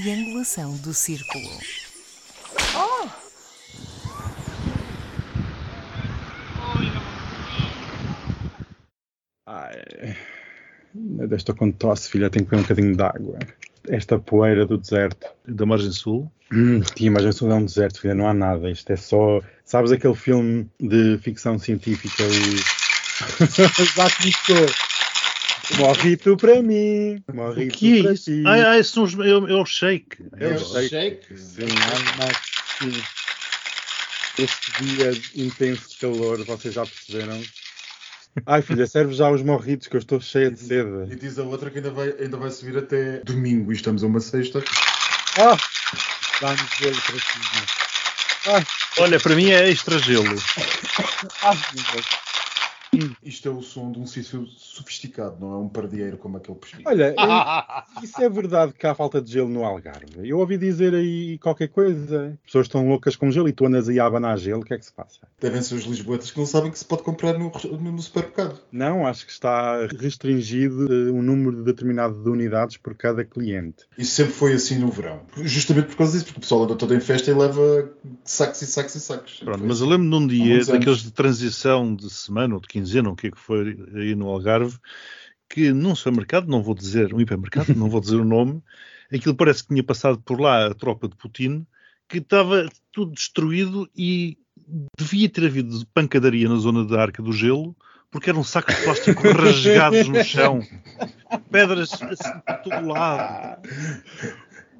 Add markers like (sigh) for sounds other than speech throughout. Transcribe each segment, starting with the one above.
triangulação do círculo. Ai, ainda estou com tosse, filha, tenho que beber um bocadinho de água. Esta poeira do deserto. Da margem sul. Hum, tia, mas isso não é um deserto, filha, não há nada. Isto é só. Sabes aquele filme de ficção científica e. (laughs) Já te estou. Morrito para mim. O Morrito que é para isso? ti. Ah, ah, são os, é, o- é o shake. É o É o shake. shake. Sim, há mais sim. Este dia intenso de calor, vocês já perceberam? Ai, filha, serve já os morritos que eu estou cheia de E sede. diz a outra que ainda vai, ainda vai subir até domingo e estamos a uma sexta. Ah! Dá-me gelo para cima. Ai, Olha, para mim é extra gelo. ai, meu Deus. (clears throat) Isto é o som de um sítio sofisticado, não é um pardieiro como aquele postigo. Olha, (laughs) é- isso é verdade que há falta de gelo no Algarve. Eu ouvi dizer aí qualquer coisa. As pessoas estão loucas com gelo e tu andas aí a abanar gelo. O que é que se passa? Devem ser os lisboetas que não sabem que se pode comprar no, no, no supermercado. Não, acho que está restringido eh, um número determinado de unidades por cada cliente. Isso sempre foi assim no verão. Justamente por causa disso, porque o pessoal anda todo em festa e leva sacos e sacos e sacos. Pronto, mas eu lembro num dia, muitos anos. daqueles de transição de semana ou de quinzena, o que é que foi aí no Algarve, que num supermercado, não vou dizer, um hipermercado, não vou dizer o nome, aquilo parece que tinha passado por lá a tropa de Putin, que estava tudo destruído e devia ter havido pancadaria na zona da Arca do Gelo, porque eram sacos de plástico (laughs) rasgados no chão, pedras assim por todo lado.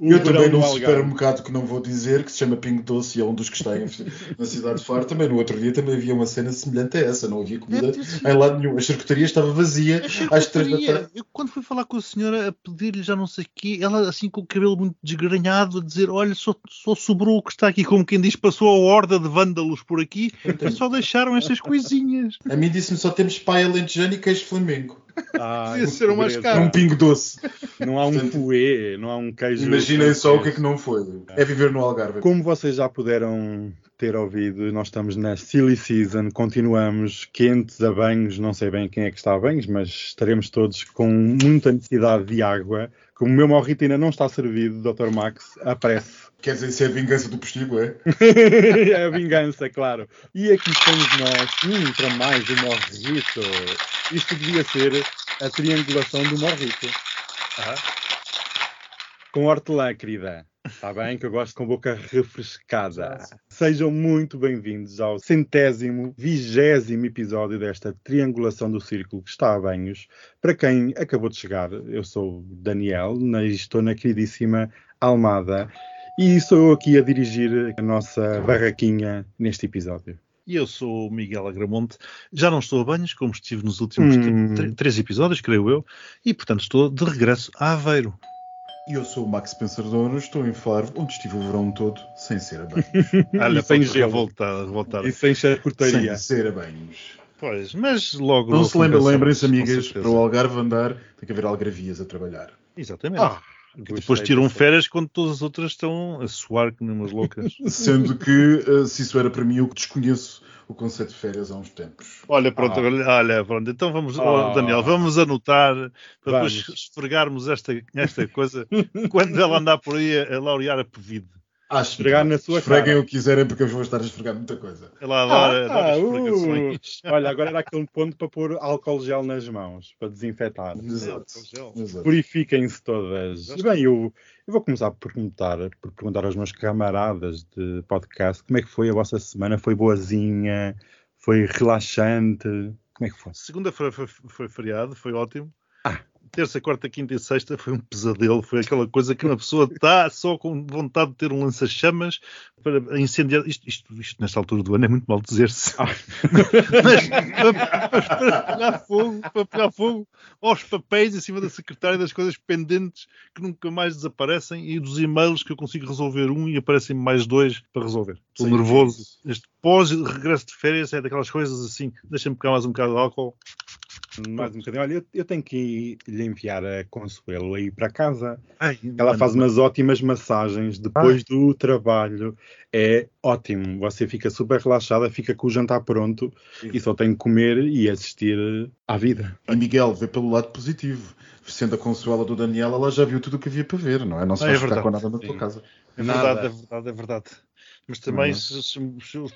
Eu também num supermercado que não vou dizer, que se chama Pingo Doce e é um dos que está em- (laughs) na cidade de Faro, também no outro dia também havia uma cena semelhante a essa, não havia comida em lado nenhum. A charcutaria estava vazia às três da tarde. Eu, quando fui falar com a senhora a pedir-lhe já não sei o quê, ela assim com o cabelo muito desgrenhado a dizer: Olha, só, só sobrou o que está aqui, como quem diz, passou a horda de vândalos por aqui e só deixaram estas coisinhas. A mim disse-me só temos paia lentejano e queijo flamengo. Ah, Devia ser o mais caro. Um pingo doce. Não há um fouet, não há um queijo. Imaginem só o que é que não foi. É viver no Algarve. Como vocês já puderam ter ouvido, nós estamos na Silly Season, continuamos quentes a banhos, não sei bem quem é que está a banhos, mas estaremos todos com muita necessidade de água. Como o meu morrito ainda não está servido, Dr. Max, apresse. Quer dizer, isso é a vingança do postigo, é? (laughs) é a vingança, claro. E aqui estamos nós, hum, para mais um morrito. Isto devia ser a triangulação do morrito. Ah. Com hortelã, querida. Está bem? Que eu gosto com boca refrescada. Sejam muito bem-vindos ao centésimo, vigésimo episódio desta triangulação do círculo que está a banhos. Para quem acabou de chegar, eu sou o Daniel e estou na queridíssima Almada. E sou eu aqui a dirigir a nossa barraquinha neste episódio. E eu sou o Miguel Agramonte, já não estou a banhos, como estive nos últimos Hum. tr- três episódios, creio eu, e portanto estou de regresso a Aveiro. E eu sou o Max Pensador, estou em Faro, onde estive o verão todo sem ser a banhos. (laughs) Olha, sem gelo. revoltar. E sem charcutaria. sem ser a banhos. Pois, mas logo. Não se lembra, lembrem-se, amigas, para o Algarve andar, tem que haver algravias a trabalhar. Exatamente. Ah, Que depois tiram férias quando todas as outras estão a suar que nem umas loucas. (laughs) Sendo que, eh, se isso era para mim, eu desconheço o conceito de férias há uns tempos. Olha, pronto, Ah. olha, olha, pronto. Então vamos, Ah. oh, Daniel, vamos anotar para Vamos. depois esfregarmos esta, esta coisa (laughs) quando ela andar por aí a, a laurear a Pevide. Acho Esfregar na sua Esfreguem cara. o que quiserem, porque eu vou estar a esfregar muita coisa. Ela a dar, a dar Ah, as uh. (laughs) Olha, agora era aquele ponto para pôr álcool gel nas mãos, para desinfetar. Exato. Exato. Purifiquem-se todas. E bem, eu, eu vou começar por perguntar, por perguntar aos meus camaradas de podcast como é que foi a vossa semana? Foi boazinha? Foi relaxante? Como é que foi? Segunda-feira foi, foi feriado, foi ótimo. Ah. Terça, quarta, quinta e sexta foi um pesadelo. Foi aquela coisa que uma pessoa está só com vontade de ter um lança-chamas para incendiar. Isto, isto- isto nesta altura do ano é muito mal dizer-se. Ah. (laughs) Mas para, para pegar fogo, para pegar fogo aos papéis em cima da secretária das coisas pendentes que nunca mais desaparecem e dos e-mails que eu consigo resolver um e aparecem mais dois para resolver. Estou nervoso. Este pós-regresso de férias é daquelas coisas assim, deixa-me pegar mais um bocado de álcool. Mais um bocadinho. Olha, eu, eu tenho que lhe enviar a Consuelo aí para casa. Ai, Ela mano, faz umas ótimas massagens depois do trabalho. É ótimo. Você fica super relaxada, fica com o jantar pronto e só tem que comer e assistir à vida. E Miguel, vê pelo lado positivo. sendo a consuela do Daniel, ela já viu tudo o que havia para ver, não é? Não se Ah, vai é ficar com nada na sim. tua casa. É Nada. verdade, é verdade, é verdade. Mas também, Uhum. se, se,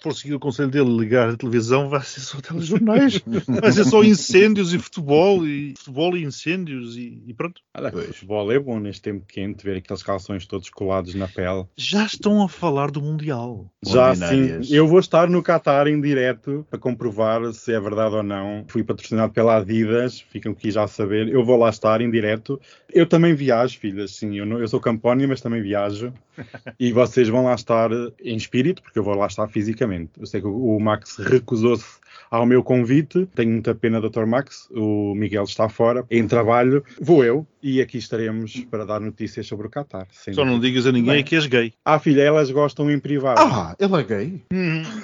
for seguir o conselho dele ligar a televisão, vai ser só (laughs) telejornais. vai ser só (laughs) incêndios e futebol, e futebol e incêndios, e, e pronto. Olha, Pois. futebol é bom neste tempo quente, ver aqueles calções todos colados na pele. Já estão a falar do Mundial. Já sim, eu vou estar no Qatar em direto para comprovar se é verdade ou não. Fui patrocinado pela Adidas, ficam aqui já a saber. Eu vou lá estar em direto. Eu também viajo, filhas, sim. Eu, não- eu sou campónia, mas também viajo. (laughs) e vocês vão lá estar em espírito, porque eu vou lá estar fisicamente. Eu sei que o, Max recusou-se ao meu convite. Tenho muita pena, Dr. Max. O Miguel está fora, em trabalho. Vou eu e aqui estaremos para dar notícias sobre o Qatar. sem Só não digas a ninguém Bem. que és gay. Ah, filha, elas gostam em privado. Ah, ele é gay?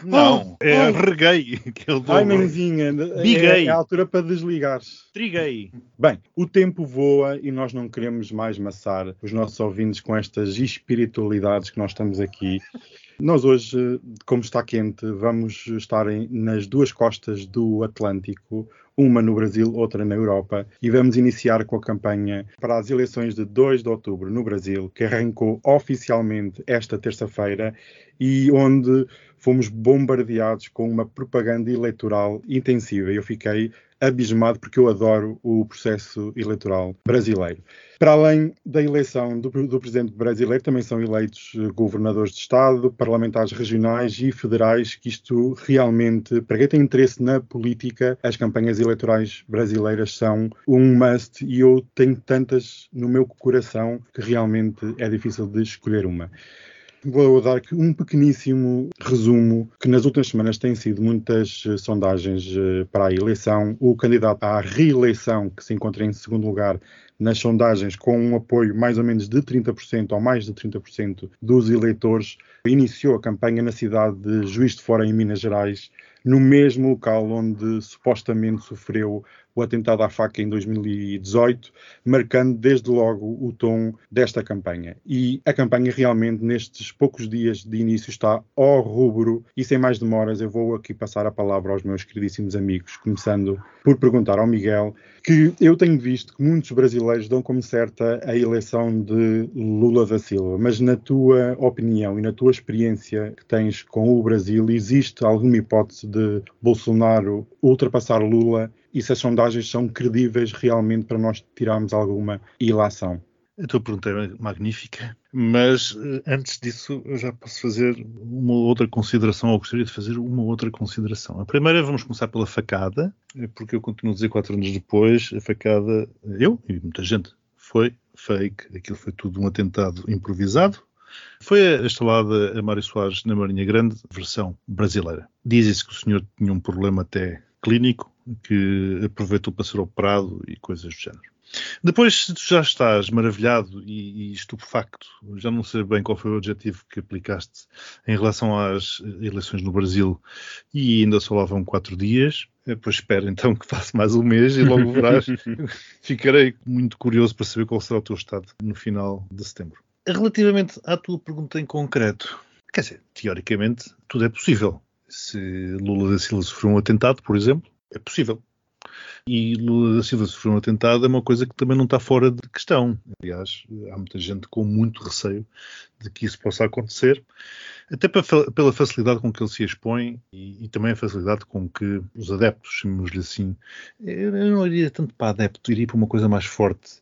Não, é ai. regay. Que é o Ai, dobro. mãezinha, Biguei. é, é a altura para desligares. Trigay. Bem, o tempo voa e nós não queremos mais maçar os nossos ouvintes com estas espiritualidades que nós estamos aqui. Nós hoje, como está quente, vamos estar em- nas duas costas do Atlântico, uma no Brasil, outra na Europa, e vamos iniciar com a campanha para as eleições de 2 de outubro no Brasil, que arrancou oficialmente esta terça-feira e onde fomos bombardeados com uma propaganda eleitoral intensiva. Eu fiquei abismado porque eu adoro o processo eleitoral brasileiro. Para além da eleição do, do presidente brasileiro, também são eleitos eh, governadores de Estado, parlamentares regionais e federais, que isto realmente, para quem tem interesse na política, as campanhas eleitorais brasileiras são um must e eu tenho tantas no meu coração que realmente é difícil de escolher uma. Vou dar um pequeníssimo resumo que nas últimas semanas têm sido muitas eh, sondagens eh, para a eleição. O candidato à reeleição, que se encontra em segundo lugar nas sondagens, com um apoio mais ou menos de 30% ou mais de 30% dos eleitores, iniciou a campanha na cidade de Juiz de Fora, em Minas Gerais, no mesmo local onde supostamente sofreu o atentado à faca em 2018, marcando desde logo o tom desta campanha. E a campanha realmente, nestes poucos dias de início, está ao rubro. E sem mais demoras, eu vou aqui passar a palavra aos meus queridíssimos amigos, começando por perguntar ao Miguel, que eu tenho visto que muitos brasileiros dão como certa a eleição de Lula da Silva, mas na tua opinião e na tua experiência que tens com o Brasil, existe alguma hipótese de Bolsonaro ultrapassar Lula e se as sondagens são credíveis realmente para nós tirarmos alguma ilação? A tua pergunta é magnífica, mas eh, antes disso eu já posso fazer uma outra consideração, ou gostaria de fazer uma outra consideração. A primeira, vamos começar pela facada, eh, porque eu continuo a dizer quatro anos depois, a facada, eu e muita gente, foi fake, aquilo foi tudo um atentado improvisado. Foi instalada a Mário Soares na Marinha Grande, versão brasileira. Dizem-se que o senhor tinha um problema até clínico, que aproveitou para ser operado e coisas do género. Depois, se tu já estás maravilhado e, e estupefacto, já não sei bem qual foi o adjetivo que aplicaste em relação às eleições no Brasil e ainda só lá vão quatro dias, eh, pois espera então que passe mais um mês e logo verás. (laughs) Ficarei muito curioso para saber qual será o teu estado no final de setembro. Relativamente à tua pergunta em concreto, quer dizer, teoricamente tudo é possível. Se Lula da Silva sofreu um atentado, por exemplo, é possível. E Lula da Silva sofreu um atentado é uma coisa que também não está fora de questão. Aliás, há muita gente com muito receio de que isso possa acontecer, até pela facilidade com que ele se expõe e, e também a facilidade com que os adeptos, chamemos-lhe assim, eu não iria tanto para adepto, iria para uma coisa mais forte.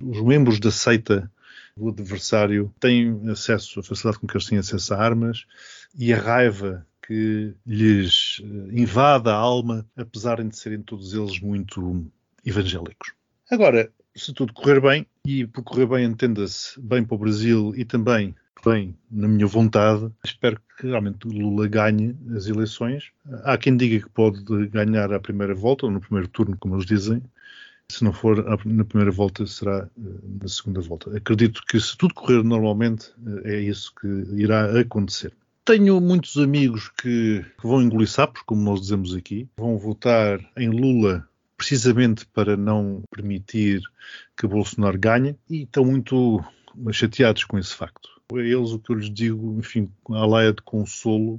Os membros da seita do adversário têm acesso, a facilidade com que eles têm acesso a armas e a raiva que lhes eh, invade a alma, apesar de serem todos eles muito evangélicos. Agora, se tudo correr bem, e por correr bem entenda-se bem para o Brasil e também bem na minha vontade, espero que realmente Lula ganhe as eleições. Há quem diga que pode ganhar à primeira volta, ou no primeiro turno, como eles dizem. Se não for na primeira volta, será eh, na segunda volta. Acredito que se tudo correr normalmente, eh, é isso que irá acontecer. Tenho muitos amigos que que vão engolir sapos, como nós dizemos aqui, vão votar em Lula precisamente para não permitir que Bolsonaro ganhe e estão muito chateados com esse facto. A eles o que eu lhes digo, enfim, a laia de consolo,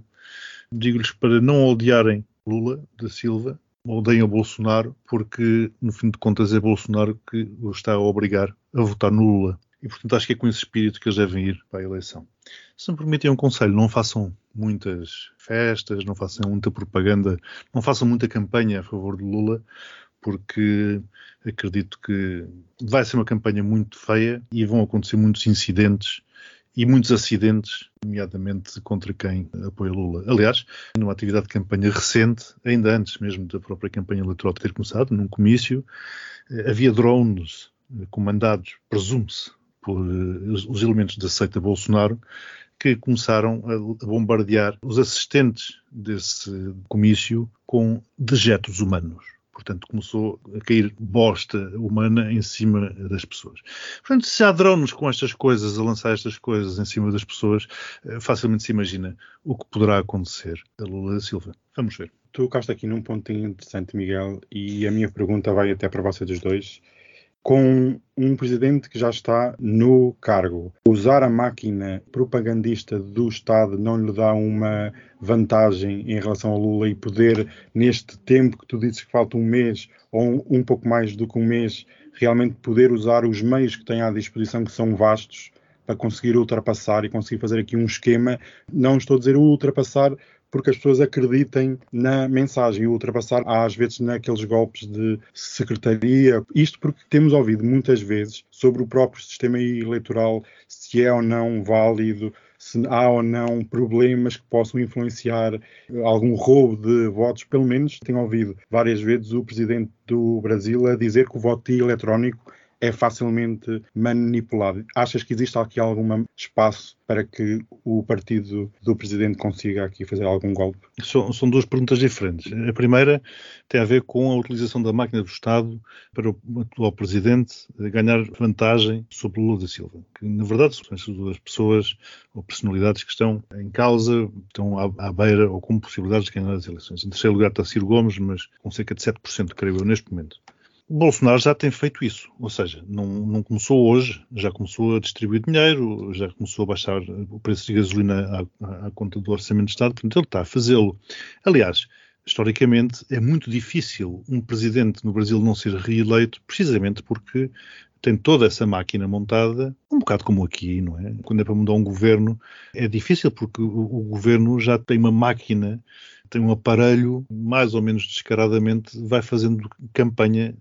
digo-lhes para não odiarem Lula da Silva, odeiam Bolsonaro porque, no fim de contas, é Bolsonaro que o está a obrigar a votar no Lula. E, portanto, acho que é com esse espírito que eles devem ir para a eleição. Se me permitem um conselho, não façam muitas festas, não façam muita propaganda, não façam muita campanha a favor de Lula, porque acredito que vai ser uma campanha muito feia e vão acontecer muitos incidentes e muitos acidentes, nomeadamente contra quem apoia Lula. Aliás, numa atividade de campanha recente, ainda antes mesmo da própria campanha eleitoral ter começado, num comício, eh, havia drones eh, comandados, presume-se, por eh, os elementos da seita Bolsonaro, que começaram a bombardear os assistentes desse comício com dejetos humanos. Portanto, começou a cair bosta humana em cima das pessoas. Portanto, se há drones com estas coisas, a lançar estas coisas em cima das pessoas, eh, facilmente se imagina o que poderá acontecer a Lula da Silva. Vamos ver. Tu tocaste aqui num ponto interessante, Miguel, e a minha pergunta vai até para vocês dos dois com um presidente que já está no cargo. Usar a máquina propagandista do Estado não lhe dá uma vantagem em relação a Lula e poder, neste tempo que tu dizes que falta um mês ou um, um pouco mais do que um mês, realmente poder usar os meios que tem à disposição, que são vastos, para conseguir ultrapassar e conseguir fazer aqui um esquema. Não estou a dizer ultrapassar porque as pessoas acreditem na mensagem e ultrapassar às vezes naqueles golpes de secretaria. Isto porque temos ouvido muitas vezes sobre o próprio sistema eleitoral, se é ou não válido, se há ou não problemas que possam influenciar algum roubo de votos. Pelo menos tenho ouvido várias vezes o presidente do Brasil a dizer que o voto eletrónico é facilmente manipulado. Achas que existe aqui algum espaço para que o partido do presidente consiga aqui fazer algum golpe? São, são, duas perguntas diferentes. A primeira tem a ver com a utilização da máquina do Estado para o atual presidente ganhar vantagem sobre Lula da Silva, que na verdade são essas duas pessoas ou personalidades que estão em causa, estão à, à beira ou com possibilidades de ganhar as eleições. Em terceiro lugar está Ciro Gomes, mas com cerca de 7%, creio eu, neste momento. Bolsonaro já tem feito isso, ou seja, não, não, começou hoje, já começou a distribuir dinheiro, já começou a baixar o preço de gasolina à, à conta do Orçamento de Estado, portanto ele está a fazê-lo. Aliás, historicamente é muito difícil um presidente no Brasil não ser reeleito, precisamente porque tem toda essa máquina montada, um bocado como aqui, não é? Quando é para mudar um governo, é difícil porque o, o governo já tem uma máquina, tem um aparelho, mais ou menos descaradamente, vai fazendo campanha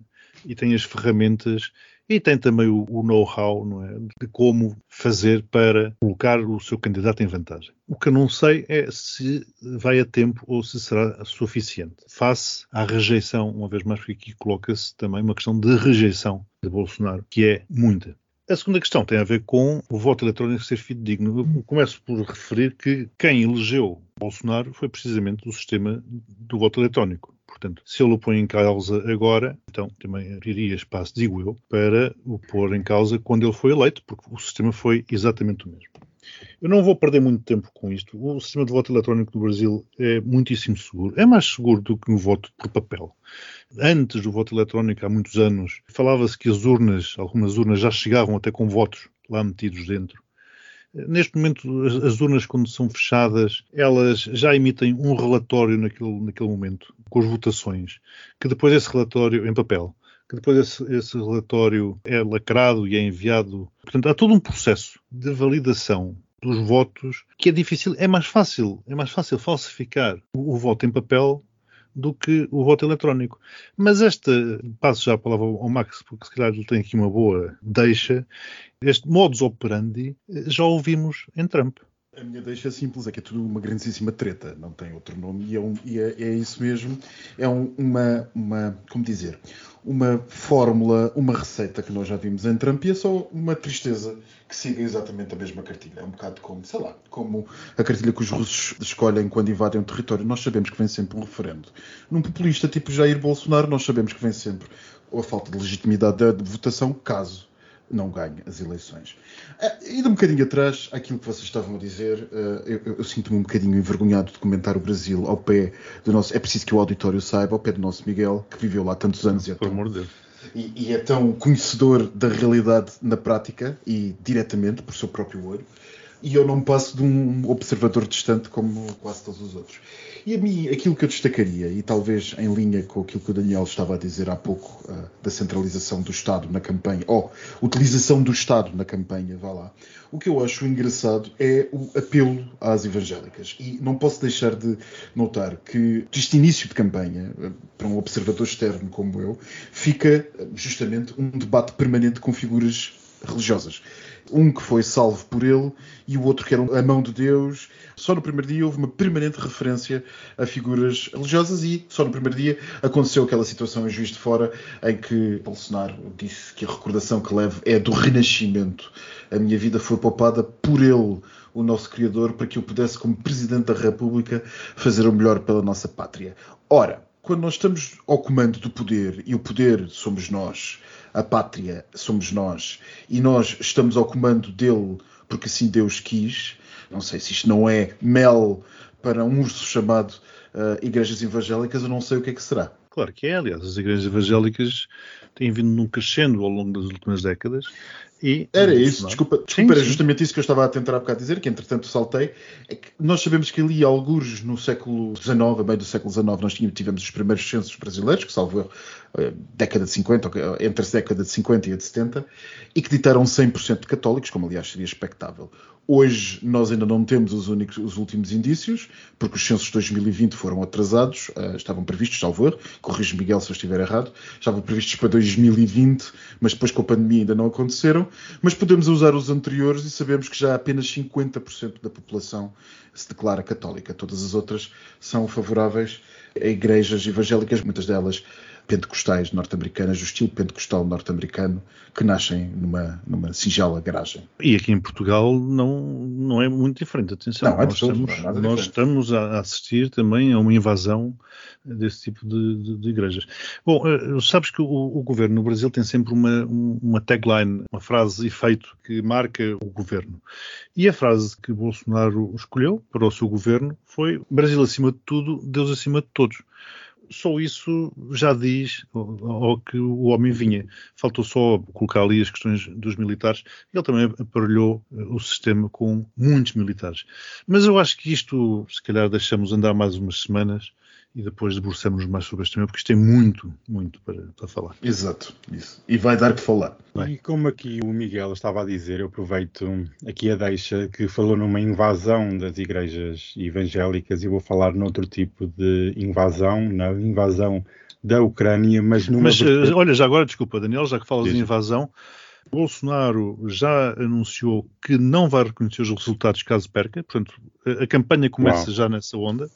e tem as ferramentas e tem também o, o know-how é? de como fazer para colocar o seu candidato em vantagem. O que eu não sei é se vai a tempo ou se será suficiente. Face à rejeição, uma vez mais, porque aqui coloca-se também uma questão de rejeição de Bolsonaro, que é muita. A segunda questão tem a ver com o voto eletrónico ser fidedigno. Eu começo por referir que quem elegeu Bolsonaro foi precisamente o sistema do voto eletrónico. Portanto, se ele o põe em causa agora, então também abriria espaço, digo eu, para o pôr em causa quando ele foi eleito, porque o sistema foi exatamente o mesmo. Eu não vou perder muito tempo com isto. O sistema de voto eletrónico do Brasil é muitíssimo seguro. É mais seguro do que um voto por papel. Antes do voto eletrónico, há muitos anos, falava-se que as urnas, algumas urnas já chegavam até com votos lá metidos dentro. Neste momento, as urnas, quando são fechadas, elas já emitem um relatório naquele, naquele momento, com as votações, que depois esse relatório, em papel, que depois esse, esse, relatório é lacrado e é enviado. Portanto, há todo um processo de validação dos votos que é difícil, é mais fácil, é mais fácil falsificar o, o voto em papel do que o voto eletrónico. Mas esta, passo já a palavra ao Max, porque se calhar ele tem aqui uma boa deixa, este modus operandi eh, já ouvimos em Trump. A minha deixa simples, é que é tudo uma grandíssima treta, não tem outro nome, e é, um, e é, é isso mesmo, é um, uma, uma, como dizer, uma fórmula, uma receita que nós já vimos em Trump e é só uma tristeza que siga exatamente a mesma cartilha. É um bocado como, sei lá, como a cartilha que os russos escolhem quando invadem um território. Nós sabemos que vem sempre um referendo. Num populista tipo Jair Bolsonaro, nós sabemos que vem sempre a falta de legitimidade da votação, caso não ganhe as eleições. Uh, indo um bocadinho atrás, aquilo que vocês estavam a dizer, uh, eu, eu sinto-me um bocadinho envergonhado de comentar o Brasil ao pé do nosso. É preciso que o auditório saiba, ao pé do nosso Miguel, que viveu lá tantos anos e é tão, amor de Deus. E, e, é tão conhecedor da realidade na prática e diretamente por seu próprio olho. e eu não passo de um observador distante como quase todos os outros. E a mim, aquilo que eu destacaria, e talvez em linha com aquilo que o Daniel estava a dizer há pouco, uh, da centralização do Estado na campanha, ou utilização do Estado na campanha, vá lá, o que eu acho engraçado é o apelo às evangélicas. E não posso deixar de notar que este início de campanha, uh, para um observador externo como eu, fica justamente um debate permanente com figuras religiosas. Um que foi salvo por ele e o outro que era a mão de Deus. Só no primeiro dia houve uma permanente referência a figuras religiosas e só no primeiro dia aconteceu aquela situação em Juiz de Fora em que Bolsonaro disse que a recordação que levo é do renascimento. A minha vida foi poupada por ele, o nosso Criador, para que eu pudesse, como Presidente da República, fazer o melhor pela nossa pátria. Ora, quando nós estamos ao comando do poder e o poder somos nós, a pátria somos nós e nós estamos ao comando dele porque assim Deus quis. Não sei se isto não é mel para um urso chamado uh, igrejas evangélicas, eu não sei o que é que será. Claro que é, aliás, as igrejas evangélicas têm vindo num crescendo ao longo das últimas décadas e, era isso, desculpa, desculpa sim, era justamente isso que eu estava a tentar há bocado dizer, que entretanto saltei. É que nós sabemos que ali, alguns no século XIX, a meio do século XIX, nós tivemos os primeiros censos brasileiros, que salvo a década de 50, entre a década de 50 e a de 70, e que ditaram 100% de católicos, como aliás seria expectável. Hoje nós ainda não temos os, únicos, os últimos indícios, porque os censos de 2020 foram atrasados, uh, estavam previstos, salvo erro, corrijo Miguel se eu estiver errado, estavam previstos para 2020, mas depois com a pandemia ainda não aconteceram, mas podemos usar os anteriores e sabemos que já apenas 50% da população se declara católica, todas as outras são favoráveis a igrejas evangélicas, muitas delas pentecostais norte-americanas, do estilo pentecostal norte-americano, que nascem numa, numa singela garagem. E aqui em Portugal não, não é muito diferente, atenção. Não, é nós, estamos, é nós estamos a assistir também a uma invasão desse tipo de, de, de igrejas. Bom, uh, sabes que o, o, governo no Brasil tem sempre uma, uma tagline, uma frase efeito que marca o governo. E a frase que Bolsonaro escolheu para o seu governo foi Brasil acima de tudo, Deus acima de todos só isso já diz ao que o homem vinha. Faltou só colocar ali as questões dos militares. Ele também aparelhou eh, o sistema com muitos militares. Mas eu acho que isto, se calhar, deixamos andar mais umas semanas e depois debruçamos mais sobre este tema, porque isto tem muito, muito para, para falar. Exato, isso. E vai dar que falar. Vai. E como aqui o Miguel estava a dizer, eu aproveito aqui a deixa que falou numa invasão das igrejas evangélicas e vou falar noutro tipo de invasão, na invasão da Ucrânia, mas numa. Mas vertente... olha, já agora, desculpa, Daniel, já que falas Diz. de invasão. Bolsonaro já anunciou que não vai reconhecer os resultados caso perca, portanto, a campanha começa Uau. já nessa onda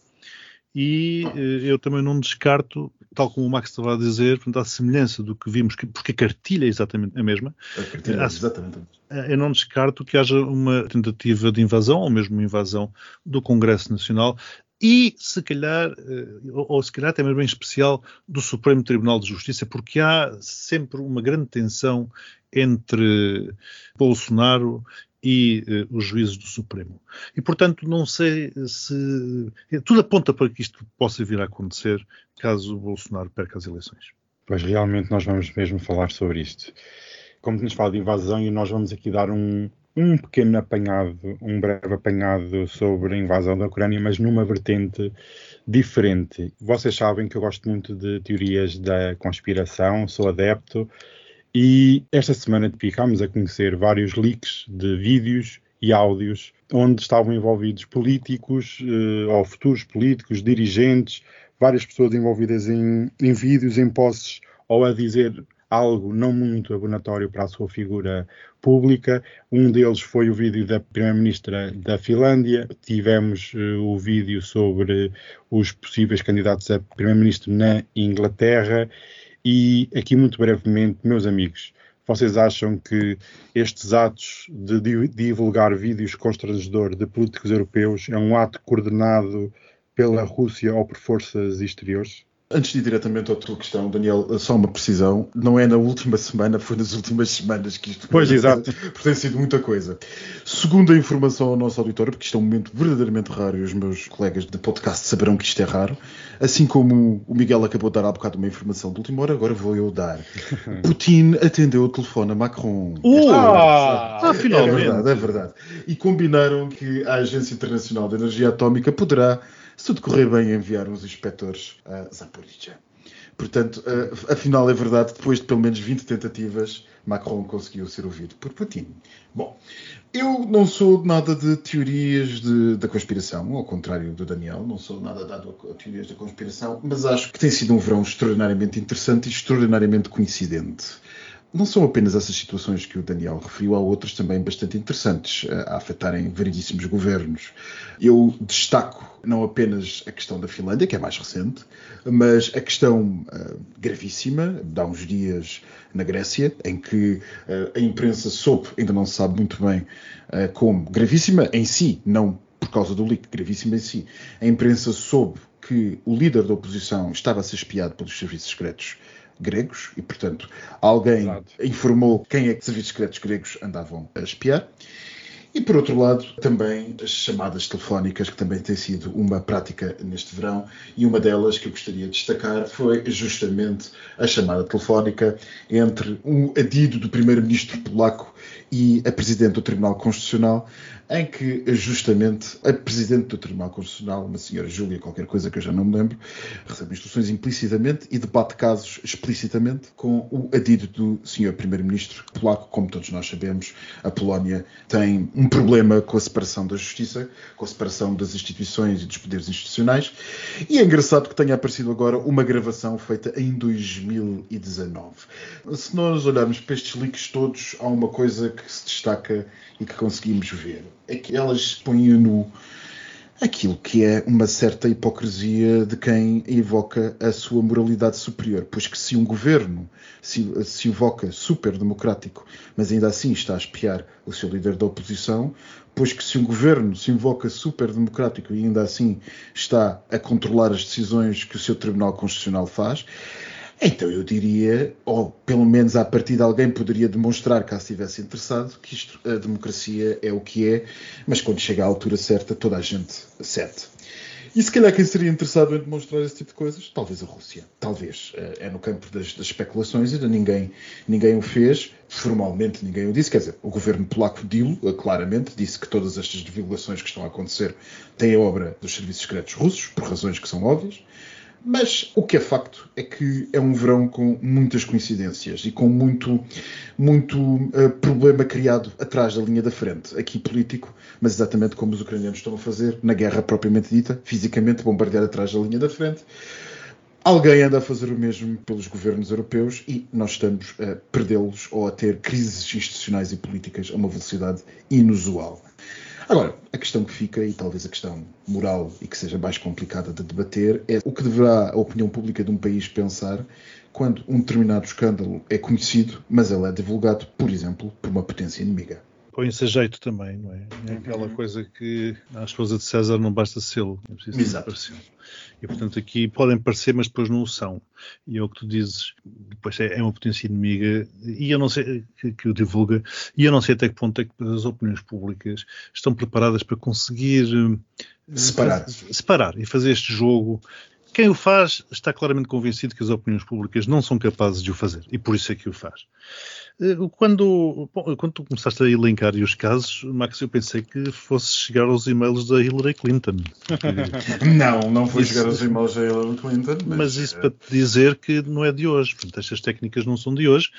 e eh, eu também não descarto, tal como o Max estava a dizer, portanto, à semelhança do que vimos, porque a cartilha é exatamente a mesma. A cartilha é exatamente a mesma. Eh, eu não descarto que haja uma tentativa de invasão, ou mesmo uma invasão do Congresso Nacional, e se calhar, eh, ou se calhar até mesmo em especial, do Supremo Tribunal de Justiça, porque há sempre uma grande tensão entre Bolsonaro e uh, os juízes do Supremo. E, portanto, não sei se. Tudo aponta para que isto possa vir a acontecer caso o Bolsonaro perca as eleições. Pois realmente nós vamos mesmo falar sobre isto. Como temos falado de invasão, e nós vamos aqui dar um, um pequeno apanhado, um breve apanhado sobre a invasão da Ucrânia, mas numa vertente diferente. Vocês sabem que eu gosto muito de teorias da conspiração, sou adepto e esta semana ficámos a conhecer vários leaks de vídeos e áudios onde estavam envolvidos políticos eh, ou futuros políticos, dirigentes, várias pessoas envolvidas em, em vídeos, em posses ou a dizer algo não muito abonatório para a sua figura pública. Um deles foi o vídeo da Primeira-Ministra da Finlândia. Tivemos uh, o vídeo sobre os possíveis candidatos a Primeiro-Ministro na Inglaterra e aqui, muito brevemente, meus amigos, vocês acham que estes atos de divulgar vídeos constrangedores de políticos europeus é um ato coordenado pela Rússia ou por forças exteriores? Antes de ir diretamente à tua questão, Daniel, só uma precisão. Não é na última semana, foi nas últimas semanas que isto. Pois, exato. (laughs) Porque tem sido muita coisa. Segundo a informação ao nosso auditório, porque isto é um momento verdadeiramente raro e os meus colegas de podcast saberão que isto é raro, assim como o Miguel acabou de dar há bocado uma informação de última hora, agora vou eu dar. (laughs) Putin atendeu o telefone a Macron. Uh! Ah! Ah, É finalmente. verdade, é verdade. E combinaram que a Agência Internacional de Energia Atómica poderá, se tudo correr bem, enviar uns inspectores a Zaporizhia. Portanto, eh, afinal é verdade, depois de pelo menos 20 tentativas, Macron conseguiu ser ouvido por Putin. Bom, eu não sou nada de teorias de- da conspiração, ao contrário do Daniel, não sou nada dado a teorias da conspiração, mas acho que tem sido um verão extraordinariamente interessante e extraordinariamente coincidente. Não são apenas essas situações que o Daniel referiu, há outras também bastante interessantes eh, a afetarem variedíssimos governos. Eu destaco não apenas a questão da Finlândia, que é mais recente, mas a questão eh, gravíssima, de há uns dias na Grécia, em que eh, a imprensa soube, ainda não se sabe muito bem eh, como, gravíssima em si, não por causa do leak, gravíssima em si. A imprensa soube que o líder da oposição estava a ser espiado pelos serviços secretos gregos e, portanto, alguém informou quem é que os serviços secretos gregos andavam a espiar. E, por outro lado, também as chamadas telefónicas, que também tem sido uma prática neste verão, e uma delas que eu gostaria de destacar foi justamente a chamada telefónica entre um adido do primeiro-ministro polaco e a presidente do Tribunal Constitucional, em que justamente a presidente do Tribunal Constitucional, uma senhora Júlia, qualquer coisa que eu já não me lembro, recebe instruções implicitamente e debate casos explicitamente com o adido do senhor primeiro-ministro polaco. Como todos nós sabemos, a Polónia tem problema com a separação da justiça, com a separação das instituições e dos poderes institucionais, e é engraçado que tenha aparecido agora uma gravação feita em 2019. Se nós olharmos para estes leaks todos, há uma coisa que se destaca e que conseguimos ver. É que elas põem nu aquilo que é uma certa hipocrisia de quem evoca a sua moralidade superior. Pois que se um governo se, se evoca super democrático, mas ainda assim está a espiar o seu líder da oposição, pois que se um governo se invoca super democrático e ainda assim está a controlar as decisões que o seu Tribunal Constitucional faz, então eu diria, ou pelo menos a partir de alguém poderia demonstrar, caso estivesse interessado, que isto, a democracia é o que é, mas quando chega à altura certa, toda a gente cede. E se calhar quem seria interessado em demonstrar esse tipo de coisas? Talvez a Rússia. Talvez. Eh, É no campo das, das especulações, ainda ninguém, ninguém o fez, formalmente ninguém o disse. Quer dizer, o governo polaco dilo claramente, disse que todas estas divulgações que estão a acontecer têm a obra dos serviços secretos russos, por razões que são óbvias. Mas o que é facto é que é um verão com muitas coincidências e com muito, muito uh, problema criado atrás da linha da frente, aqui político, mas exatamente como os ucranianos estão a fazer na guerra propriamente dita, fisicamente bombardear atrás da linha da frente. Alguém anda a fazer o mesmo pelos governos europeus e nós estamos a perdê-los ou a ter crises institucionais e políticas a uma velocidade inusual. Agora, a questão que fica, e talvez a questão moral e que seja mais complicada de debater, é o que deverá a opinião pública de um país pensar quando um determinado escândalo é conhecido, mas ele é divulgado, por exemplo, por uma potência inimiga. Põe-se a jeito também, não é? É aquela coisa que à esposa de César não basta sê-lo, é preciso Exato. E portanto aqui podem parecer, mas depois não o são. E é o que tu dizes, depois é, é uma potência inimiga, e eu não sei que, que o divulga, e eu não sei até que ponto é que as opiniões públicas estão preparadas para conseguir eh, Separar. separar e fazer este jogo. Quem o faz está claramente convencido que as opiniões públicas não são capazes de o fazer e por isso é que o faz. Eh, Quando, bom, quando tu começaste a elencar os casos, Max, eu pensei que fosse chegar aos e-mails da Hillary Clinton. (laughs) Não, não foi Isso- chegar aos e-mails da Hillary Clinton, mas, Mas isso para te dizer que não é de hoje. Portanto, estas técnicas não são de hoje.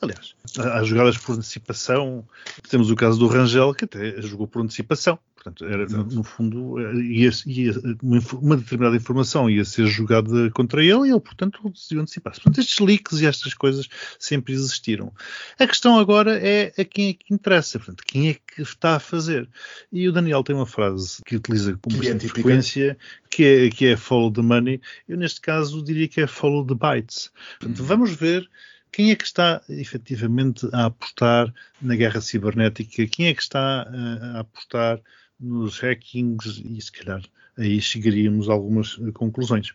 Aliás, há jogadas por antecipação. Temos o caso do Rangel, que até jogou por antecipação. Portanto, era, no, no fundo, eh, ia, ia- uma, uma determinada informação ia ser jogada contra ele e ele, portanto, decidiu antecipar-se. Portanto, estes leaks e estas coisas sempre existiram. A questão agora é a quem é que interessa. Portanto, quem é que está a fazer? E o Daniel tem uma frase que utiliza com é bastante típica. frequência, que é, que é follow the money. Eu, neste caso, diria que é follow the bytes. Portanto, vamos ver quem é que está efetivamente a apostar na guerra cibernética, quem é que está eh, a apostar nos hackings e se calhar aí chegaríamos a algumas eh, conclusões.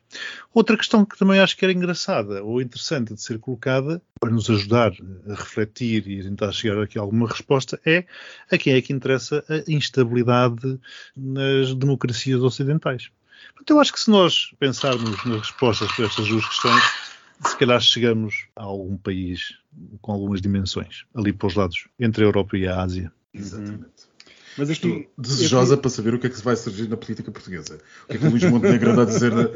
Outra questão que também acho que era engraçada ou interessante de ser colocada para nos ajudar a refletir e a tentar chegar aqui a alguma resposta é a quem é que interessa a instabilidade nas democracias ocidentais. Portanto, eu acho que se nós pensarmos nas respostas para estas duas questões, se calhar chegamos a algum país com algumas dimensões, ali para os lados, entre a Europa e a Ásia. Exatamente. Mas Estou aqui, desejosa para saber o que é que se vai surgir na política portuguesa. O que é que o Luís Montenegro anda a dizer na-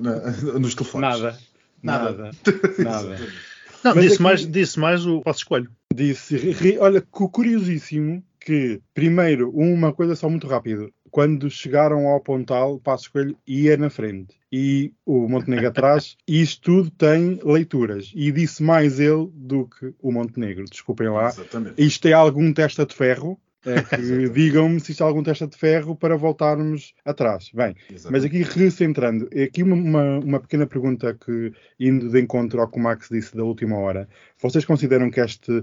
na- na- nos telefones? nada. Nada. Nada. (laughs) Não, disse, aqui- mais, disse mais o Passo Escolho. Disse, ri- olha, cu- curiosíssimo que, primeiro, uma coisa só muito rápido. Quando chegaram ao Pontal, Passo Coelho ia na frente e o Montenegro atrás, e (laughs) isto tudo tem leituras. E disse mais ele do que o Montenegro. Desculpem lá. Exatamente. Isto é algum testa de ferro? É que digam-me se isto é algum testa de ferro para voltarmos atrás. Bem, mas Exatamente. aqui recentrando, é aqui uma, uma, uma pequena pergunta que, indo de encontro ao que o Max disse da última hora, vocês consideram que este,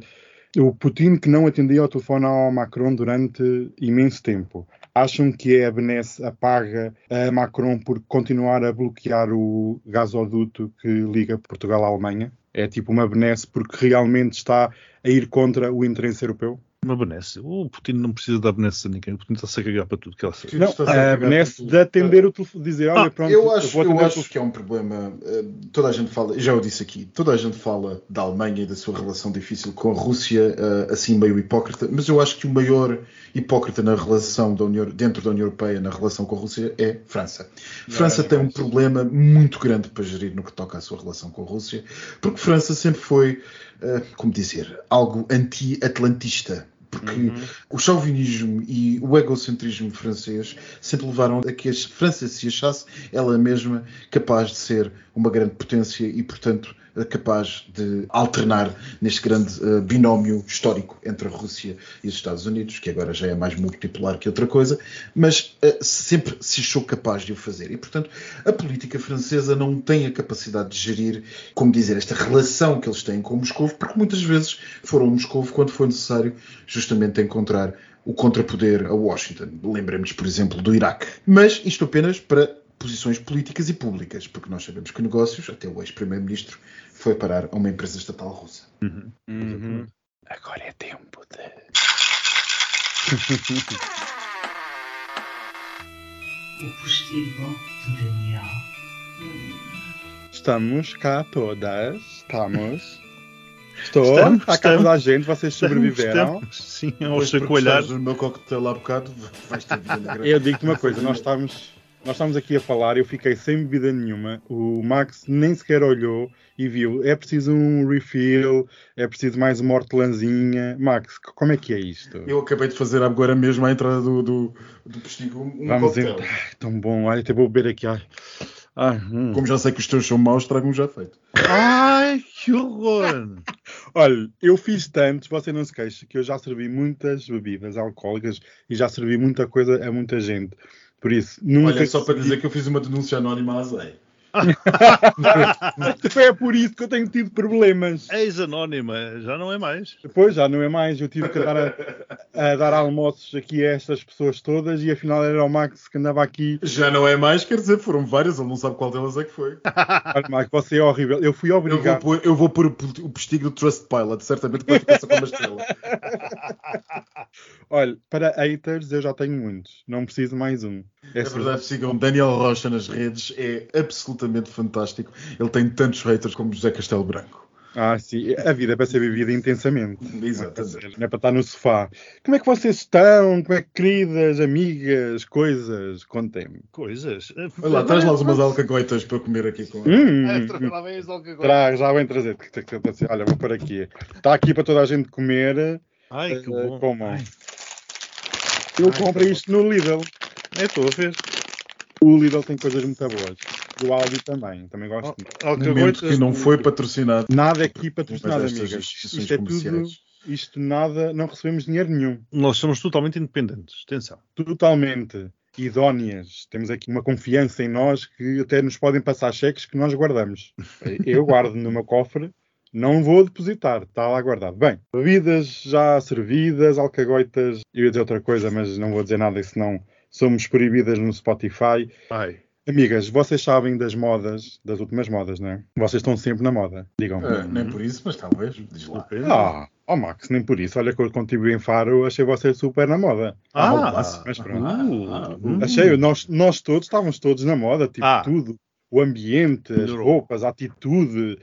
o Putin que não atendia ao telefone ao Macron durante imenso tempo, acham que a Benesse apaga a Macron por continuar a bloquear o gasoduto que liga Portugal à Alemanha? É tipo uma benesse porque realmente está a ir contra o interesse europeu? Uma benesse. O Putin não precisa dar benesse a ninguém. O Putin está-se a cagar para tudo que sabe. Que Não, a a benesse de atender o telefone, dizer, olha, Ah, pronto, Eu acho, vou eu o acho que é um problema. eh, Toda a gente fala, já eu disse aqui, toda a gente fala da Alemanha e da sua relação difícil com a Rússia, eh, assim meio hipócrita, mas eu acho que o maior hipócrita na relação da União, dentro da União Europeia, na relação com a Rússia, é França. França tem um problema muito grande para gerir no que toca à sua relação com a Rússia, porque França sempre foi, eh, como dizer, algo anti-atlantista. Porque o chauvinismo e o egocentrismo francês sempre levaram a que a França se achasse ela mesma capaz de ser uma grande potência e, portanto, capaz de alternar neste grande eh, binómio histórico entre a Rússia e os Estados Unidos, que agora já é mais multipolar que outra coisa, mas eh, sempre se achou capaz de o fazer. E, portanto, a política francesa não tem a capacidade de gerir, como dizer, esta relação que eles têm com Moscou, porque muitas vezes foram Moscou quando foi necessário justamente encontrar o contrapoder a Washington. Lembremos, por exemplo, do Iraque. Mas isto apenas para posições políticas e públicas, porque nós sabemos que negócios, até o ex-primeiro-ministro, foi parar a uma empresa estatal russa. Uhum. Agora é tempo de. (laughs) O postigo de Daniel. Estamos cá todas. Estamos. (laughs) Estou. Estamos, Está cá estamos. toda a gente. Vocês sobreviveram. Estamos, Sim, ao chacoalhar. no meu coquetel há bocado, vais ter vida na grande. Eu digo-te uma coisa. (laughs) Nós estamos, nós estamos aqui a falar. Eu fiquei sem bebida nenhuma. O Max nem sequer olhou e viu. É preciso um refill. É preciso mais uma hortelãzinha. Max, como é que é isto? Eu acabei de fazer agora mesmo à entrada do, do, do postigo um Vamos coquetel. entrar. Ai, tão bom. Olha, até vou beber aqui. Ai. Ai, hum. Como já sei que os teus são maus, trago um já feito. Ai, que horror! (laughs) Olha, eu fiz tantos, você não se queixa, que eu já servi muitas bebidas alcoólicas e já servi muita coisa a muita gente. Por isso, nunca. Olha, só para dizer que eu fiz uma denúncia anónima à Zé. (laughs) É por isso que eu tenho tido problemas. Ex-anónima, já não é mais. Depois já não é mais. Eu tive que dar a, a dar almoços aqui a estas pessoas todas e afinal era o Max que andava aqui. Já não é mais, quer dizer, foram várias, ele não sabe qual delas é que foi. (laughs) Olha, Max, você é horrível. Eu fui obrigado. pôr, eu vou pôr o, postigo do Trustpilot, certamente que vai ficar só com uma estrela. (laughs) Olha, para haters eu já tenho muitos. Não preciso mais um. É só- verdade, sigam Daniel Rocha nas redes, é absolutamente fantástico. Ele tem tantos haters como José Castelo Branco. Ah, sim. A vida é para ser vivida intensamente. Exatamente. Não é para estar no sofá. Como é que vocês estão? Como é que, queridas, amigas, coisas? Contem-me. Coisas. Olha lá, traz lá umas alcagoitas para comer aqui com Hum, Lá vem as alcagoitas. Tra- já vem trazer. Olha, vou por aqui. Está aqui para toda a gente comer. Ai, que Eh, bom. comam. Eu comprei isto no Lidl. É, estou a ver. O Lidl tem coisas muito boas. O Aldi também. Também gosto muito. Momento Alcagoitas. que não foi patrocinado. Nada aqui patrocinado, Mas estas amigas. Isto é tudo. comerciais. Isto nada. Não recebemos dinheiro nenhum. Nós somos totalmente independentes. Atenção. totalmente idóneas. Temos aqui uma confiança em nós que até nos podem passar cheques que nós guardamos. (laughs) Eu guardo no meu cofre Não vou depositar, está lá guardado. Bem, bebidas já servidas, alcagoitas, eu ia dizer outra coisa, mas não vou dizer nada, senão somos proibidas no Spotify. Ai. Amigas, vocês sabem das modas, das últimas modas, não é? Vocês estão sempre na moda, digam-me. Ah, nem por isso, mas talvez. Diz lá. Ah, oh Max, nem por isso. Olha que eu contribuí em Faro, achei você super na moda. Ah, Mas pronto. Ah, hum. Achei, nós, nós todos estávamos todos na moda, tipo Ah. tudo. O ambiente, as roupas, a atitude,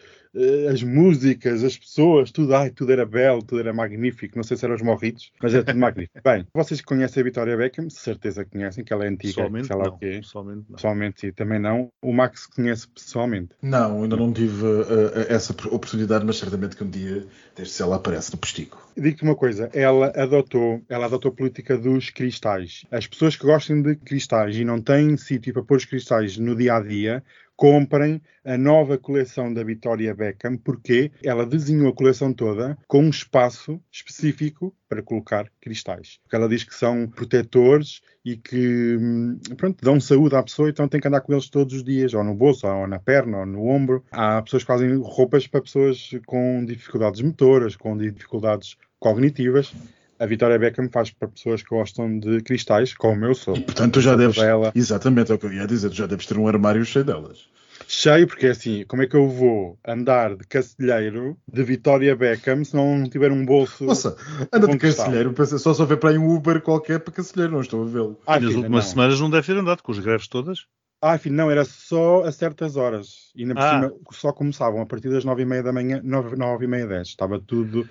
as músicas, as pessoas, tudo, ai, tudo era belo, tudo era magnífico. Não sei se eram os morritos, mas era tudo magnífico. (laughs) Bem, vocês que conhecem a Vitória Beckham, certeza que conhecem, que ela é antiga, Pessoalmente, sei lá não. o quê. Pessoalmente, não. Pessoalmente, sim, também não. O Max conhece pessoalmente. Não, ainda não tive ah, essa oportunidade, mas certamente que um dia, desde se ela aparece no postigo. Digo-te uma coisa, ela adotou, ela adotou a política dos cristais. As pessoas que gostem de cristais e não têm sítio para pôr os cristais no dia a dia, comprem a nova coleção da Victoria Beckham, porque ela desenhou a coleção toda com um espaço específico para colocar cristais. Porque ela diz que são protetores e que hum, pronto, dão saúde à pessoa, então tem que andar com eles todos os dias, ou no bolso, ou na perna, ou no ombro. Há pessoas que fazem roupas para pessoas com dificuldades motoras, com dificuldades cognitivas. A Vitória Beckham faz para pessoas que gostam de cristais, como eu sou. E portanto, tu já deves. Exatamente, é o que eu ia dizer. Tu já deves ter um armário cheio delas. cheio, porque é assim, como é que eu vou andar de cacilheiro de Vitória Beckham se não tiver um bolso? Nossa, anda de cacilheiro. Só só vê para aí um Uber qualquer para cacilheiro. Não estou a vê-lo. Ai, Nas últimas não. semanas não deve ter andado com as greves todas. Ai, filho, não, era só a certas horas. E ainda por Ah. cima só começavam a partir das nove e meia da manhã, nove, nove e meia, dez. Estava tudo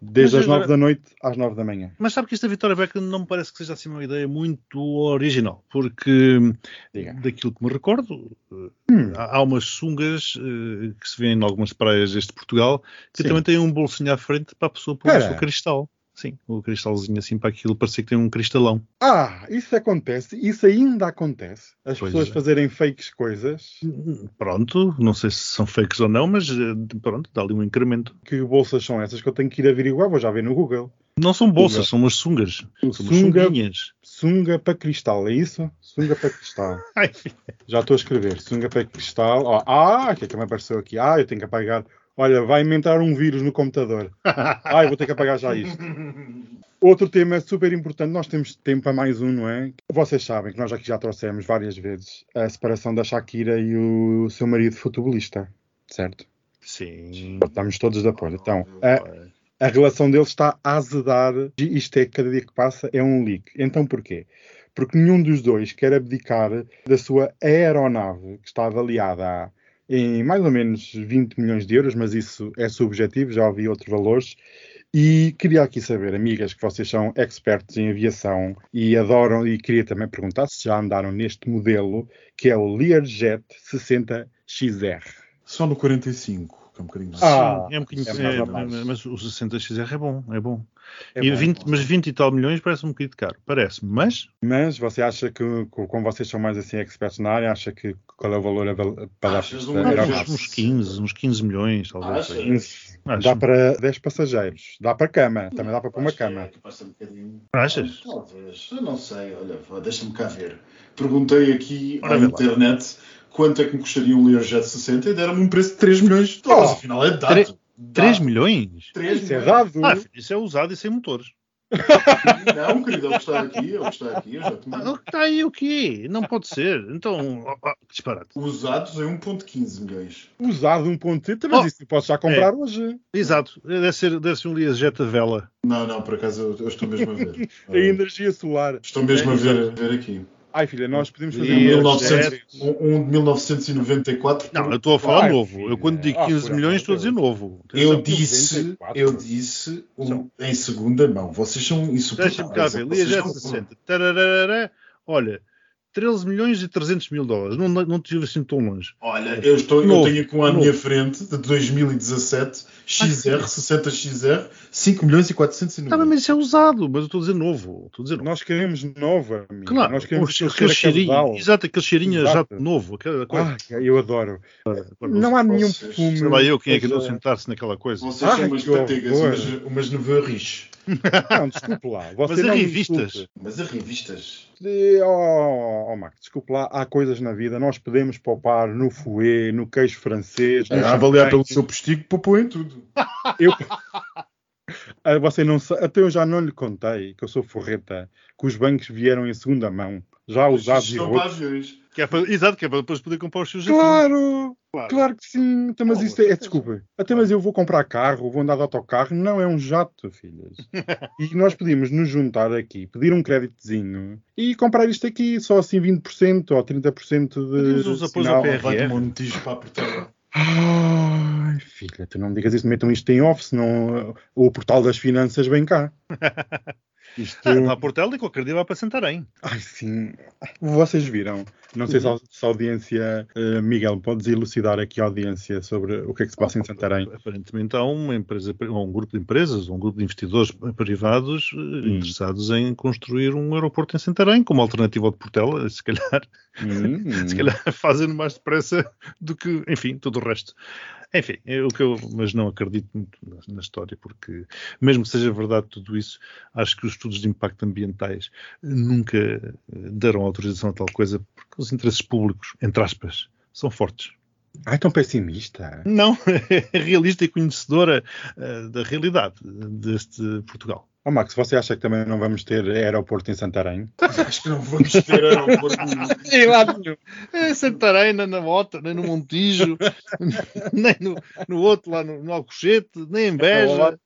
desde Mas as nove agora- da noite às nove da manhã. Mas sabe que esta Vitória Beckham não me parece que seja assim uma ideia muito original, porque Diga. daquilo que me recordo, eh, Hum. há umas sungas eh, que se vêem em algumas praias deste Portugal que Sim. também têm um bolsinho à frente para a pessoa pôr o seu cristal. Sim, o cristalzinho assim para aquilo parecia que tem um cristalão. Ah, isso acontece, isso ainda acontece. As Pois pessoas é. fazerem fakes coisas Pronto, não sei se são fakes ou não, mas eh, pronto, dá ali um incremento. que bolsas são essas que eu tenho que ir averiguar, vou já ver no Google. Não são bolsas, são umas sungas. São Sunga, sunguinhas. sunga para cristal, é isso? Sunga para cristal. (laughs) Ai, Já estou a escrever. Sunga para cristal. Ó, ah, o que é que me apareceu aqui? Ah, eu tenho que apagar. Olha, vai-me entrar um vírus no computador. Eu vou ter que apagar já isto. Outro tema super importante, nós temos tempo para mais um, não é? Vocês sabem que nós aqui já trouxemos várias vezes a separação da Shakira e o seu marido futebolista, certo? Sim. Estamos todos de acordo. Então, a, a relação deles está a azedar. E Isto é, cada dia que passa, é um leak. Então, porquê? Porque nenhum dos dois quer abdicar da sua aeronave, que está avaliada a, em mais ou menos 20 milhões de euros, mas isso é subjetivo, já ouvi outros valores. E queria aqui saber, amigas, que vocês são expertos em aviação e adoram, e queria também perguntar se já andaram neste modelo, que é o Learjet 60XR. Só no 45, que é um bocadinho mais. Ah, Sim, é um bocadinho, é é, mas o 60XR é bom, é bom. É E bom. 20 mas 20 e tal milhões parece um bocadinho caro, parece, mas Mas você acha que, que, como vocês são mais assim expertos na área, acha que qual é o valor para para um uns 15, uns 15 milhões, talvez. Achas? Uns- Acho. Dá para 10 passageiros, dá para cama, também dá para pôr uma que cama. é capaz de ser um bocadinho- Achas? Talvez, eu não sei, olha, deixa-me cá ver. Perguntei aqui Ora, à vê lá. Quanto é que me custaria um Learjet 60 e deram-me um preço de 3 milhões de dólares. Oh, Afinal é dado. tre- 3 Dado. milhões? 3 Isso é milhões. dado. Ah, filho, isso é usado e sem motores. Não, querido, ele está aqui, ele está aqui, eu já te mando. Ah, Está aí o quê? Não pode ser. Então, ó, ó, disparate. Usados em 1.15 milhões. Usado 1.30, mas Oh, isso posso já comprar hoje. Exato, deve ser, deve ser um Learjet a vela. Não, não, por acaso eu, eu estou mesmo a ver. (laughs) A energia solar. Estou mesmo a ver, ver aqui. Ai filha, nós podemos fazer E um Learjet. 1900, um, um de 1994. Não, eu estou a falar Ai, novo. Eu quando digo ah, 15 por milhões estou a dizer novo. Eu Atenção. disse, 94. eu disse um, em segunda mão. Vocês são insuportáveis. Deixa-me cá ver. Learjet não- 60. Tararara. Olha, 13 milhões e 300 mil dólares. Não, não tive assim tão longe. Olha, eu, estou, eu Novo, tenho aqui um à novo. minha frente, de 2017, XR, 60XR, 5 milhões e Tá, 490. mas isso é usado, mas eu estou a dizer novo. Estou a dizer novo. Nós queremos nova, amigo. Claro, nós queremos aquele, a cheirinho, exato, aquele cheirinho a Exato. jato novo, aquela coisa. Ai, eu adoro. Quando- Não há nenhum vocês- perfume. Sei lá eu quem é que a sentar-se naquela coisa. Vocês Ai, são umas horror. umas, umas neveriches. Não, desculpe lá. Você Mas a revistas? Mas as revistas. Oh, oh, Max, desculpe lá. Há coisas na vida. Nós podemos poupar no fouet, no queijo francês. no A avaliar pelo seu postigo, poupou em tudo. Eu... (laughs) Ah, Você não sabe, até eu já não lhe contei que eu sou forreta, que os bancos vieram em segunda mão, já usados e rotos. Que é para, exato, que é para depois poder comprar os seus Claro, Claro. claro que sim. Então, mas Não, isso é, mas- desculpa. Até mas eu vou comprar carro, vou andar de autocarro, não é um jato, filhas. (laughs) e nós podíamos nos juntar aqui, pedir um créditozinho e comprar isto aqui, só assim 20% ou 30% de. Pedimos uns apoios ao PR. Vai tomar um tijo para a portela. Ai, filha, tu não me digas isso, metam isto em off, senão uh, o portal das finanças vem cá. (laughs) Isto. Ah, a Portela e qualquer dia vai para Santarém. Ai, sim. Vocês viram? Não sei se a, se a audiência. uh, Miguel, podes elucidar aqui a audiência sobre o que é que se passa em Santarém? Aparentemente há uma empresa, ou um grupo de empresas, um grupo de investidores privados eh, interessados em construir um aeroporto em Santarém, como alternativa ao de Portela, se calhar, Hum, (laughs) se calhar fazem mais depressa do que, enfim, todo o resto. Enfim, é o que eu, mas não acredito muito na, na história, porque mesmo que seja verdade tudo isso, acho que os estudos de impacto ambientais nunca eh, deram autorização a tal coisa, porque os interesses públicos, entre aspas, são fortes. Ai, tão pessimista. Não, (laughs) é realista e conhecedora eh, da realidade deste Portugal. Oh, Max, você acha que também não vamos ter aeroporto em Santarém? (laughs) Acho que não vamos ter aeroporto nenhum. (laughs) Em lado nenhum. É Santarém, nem na Mota, nem no Montijo, (laughs) nem no, no outro lá no, no Alcochete, nem em Beja,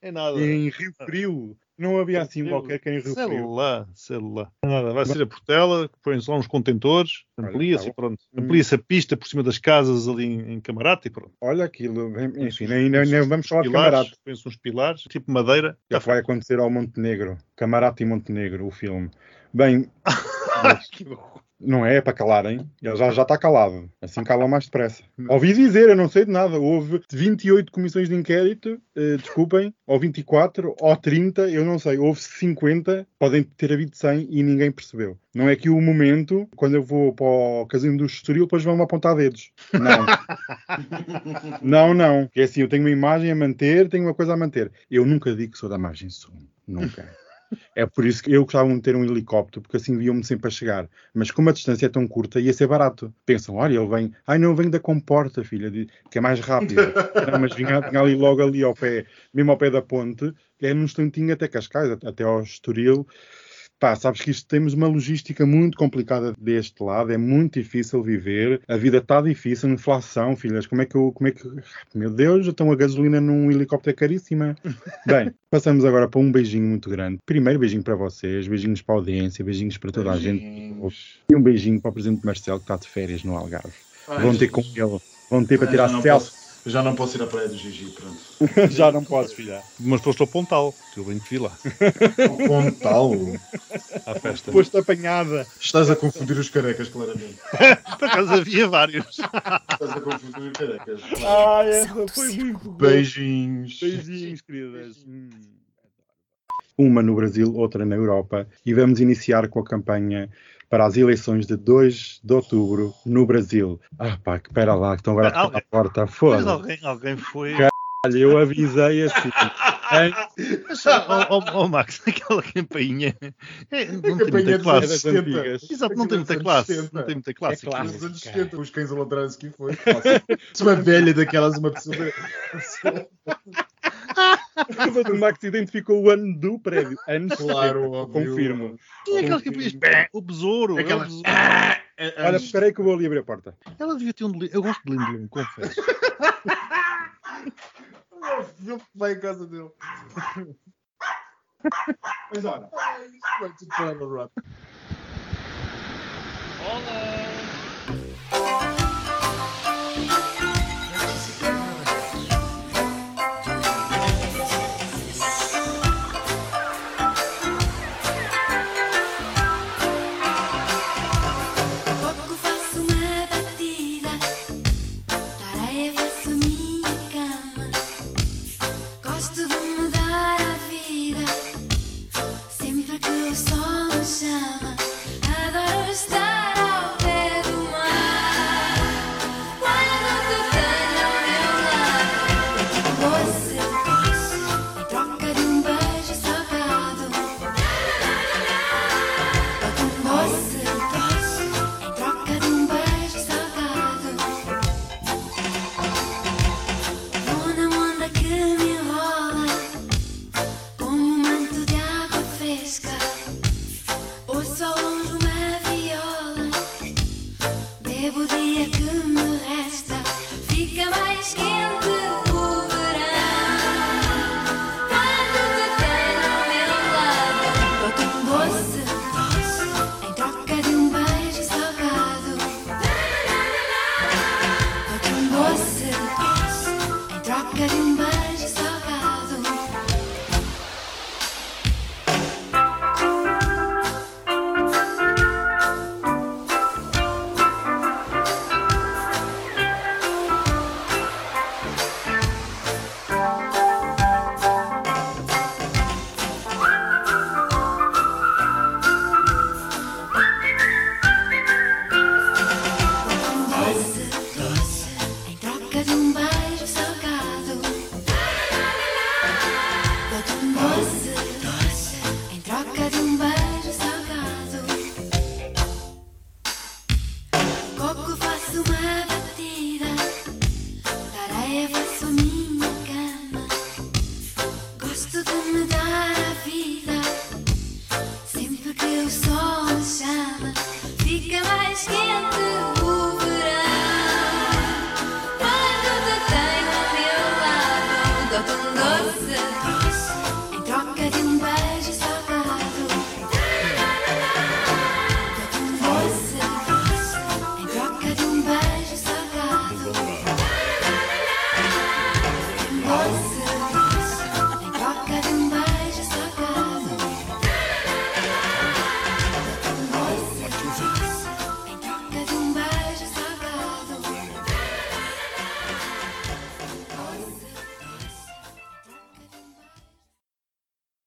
nem nada. Em Rio Frio. Não havia assim qualquer que em Rio Sei Frio. lá, sei lá. Nada, vai ser a Portela, põem-se lá uns contentores, amplia-se tá e pronto. Amplia-se a pista por cima das casas ali em, em Camarate e pronto. Olha aquilo. Enfim, Põe-se nem, vamos falar de pilares, camarada. Põem-se uns pilares, tipo madeira. Já vai acontecer ao Montenegro. Camarate e Montenegro, o filme. Bem, (laughs) não é para calarem. Ele já, já está calado. Assim cala mais depressa. Ouvi dizer, eu não sei de nada. Houve 28 comissões de inquérito, eh, desculpem, ou 24, ou 30, eu não sei. Houve 50, podem ter havido 100 e ninguém percebeu. Não é que o momento, quando eu vou para o casino do Estoril, depois vão-me apontar dedos. Não. (laughs) Não, não. É assim, eu tenho uma imagem a manter, tenho uma coisa a manter. Eu nunca digo que sou da margem sul. Nunca. É por isso que eu gostava de ter um helicóptero, porque assim viam-me sempre a chegar. Mas como a distância é tão curta, ia ser barato. Pensam, olha, ele vem. Ai, não, vem da comporta, filha, que é mais rápido. (laughs) não, mas vinha, vinha ali logo ali ao pé, mesmo ao pé da ponte, é num instantinho até Cascais, até ao Estoril. Pá, sabes que isto temos uma logística muito complicada deste lado, é muito difícil viver, a vida está difícil, inflação, filhas, como é que eu, como é que, meu Deus, então a gasolina num helicóptero é caríssima. (laughs) Bem, passamos agora para um beijinho muito grande. Primeiro beijinho para vocês, beijinhos para a audiência, beijinhos para toda a gente. E um beijinho para o Presidente Marcelo que está de férias no Algarve. Ai, Vão ter com ele, vão ter para tirar já não selfie. posso- Já não posso ir à praia do Gigi, pronto. (laughs) Já não podes, filha. Mas foste ao Pontal, que eu venho te vi lá, O Pontal. à festa. Foste apanhada. Estás a confundir os carecas, claramente. (laughs) Por acaso havia vários. Estás a confundir os carecas. Ah, essa foi muito boa. Beijinhos. Beijinhos, queridas. Hum. Uma no Brasil, outra na Europa. E vamos iniciar com a campanha para as eleições de 2 de outubro no Brasil. Ah, pá, que pera lá, que estão agora a tocar à porta. Mas Foda-se. alguém, alguém foi. Olha, eu avisei assim. Mas, oh, oh, oh, Max, aquela campainha é, não tem campainha muita classe. Exato, não tem muita classe. anos 70. Não tem muita classe. É classe. Nos anos 70, os cães a ladrarem que foi. Se uma velha daquelas, uma pessoa. O Max identificou o ano do prédio. Anos Claro, 70, óbvio. confirmo. Tinha aquela campainha. pé, O besouro. é o Aquela- besouro. Olha, espera aí que eu vou ali abrir a porta. Ela devia ter um delírio. Eu gosto de Lindblom, (laughs) confesso. Que vai em casa dele. Mas olha, Vai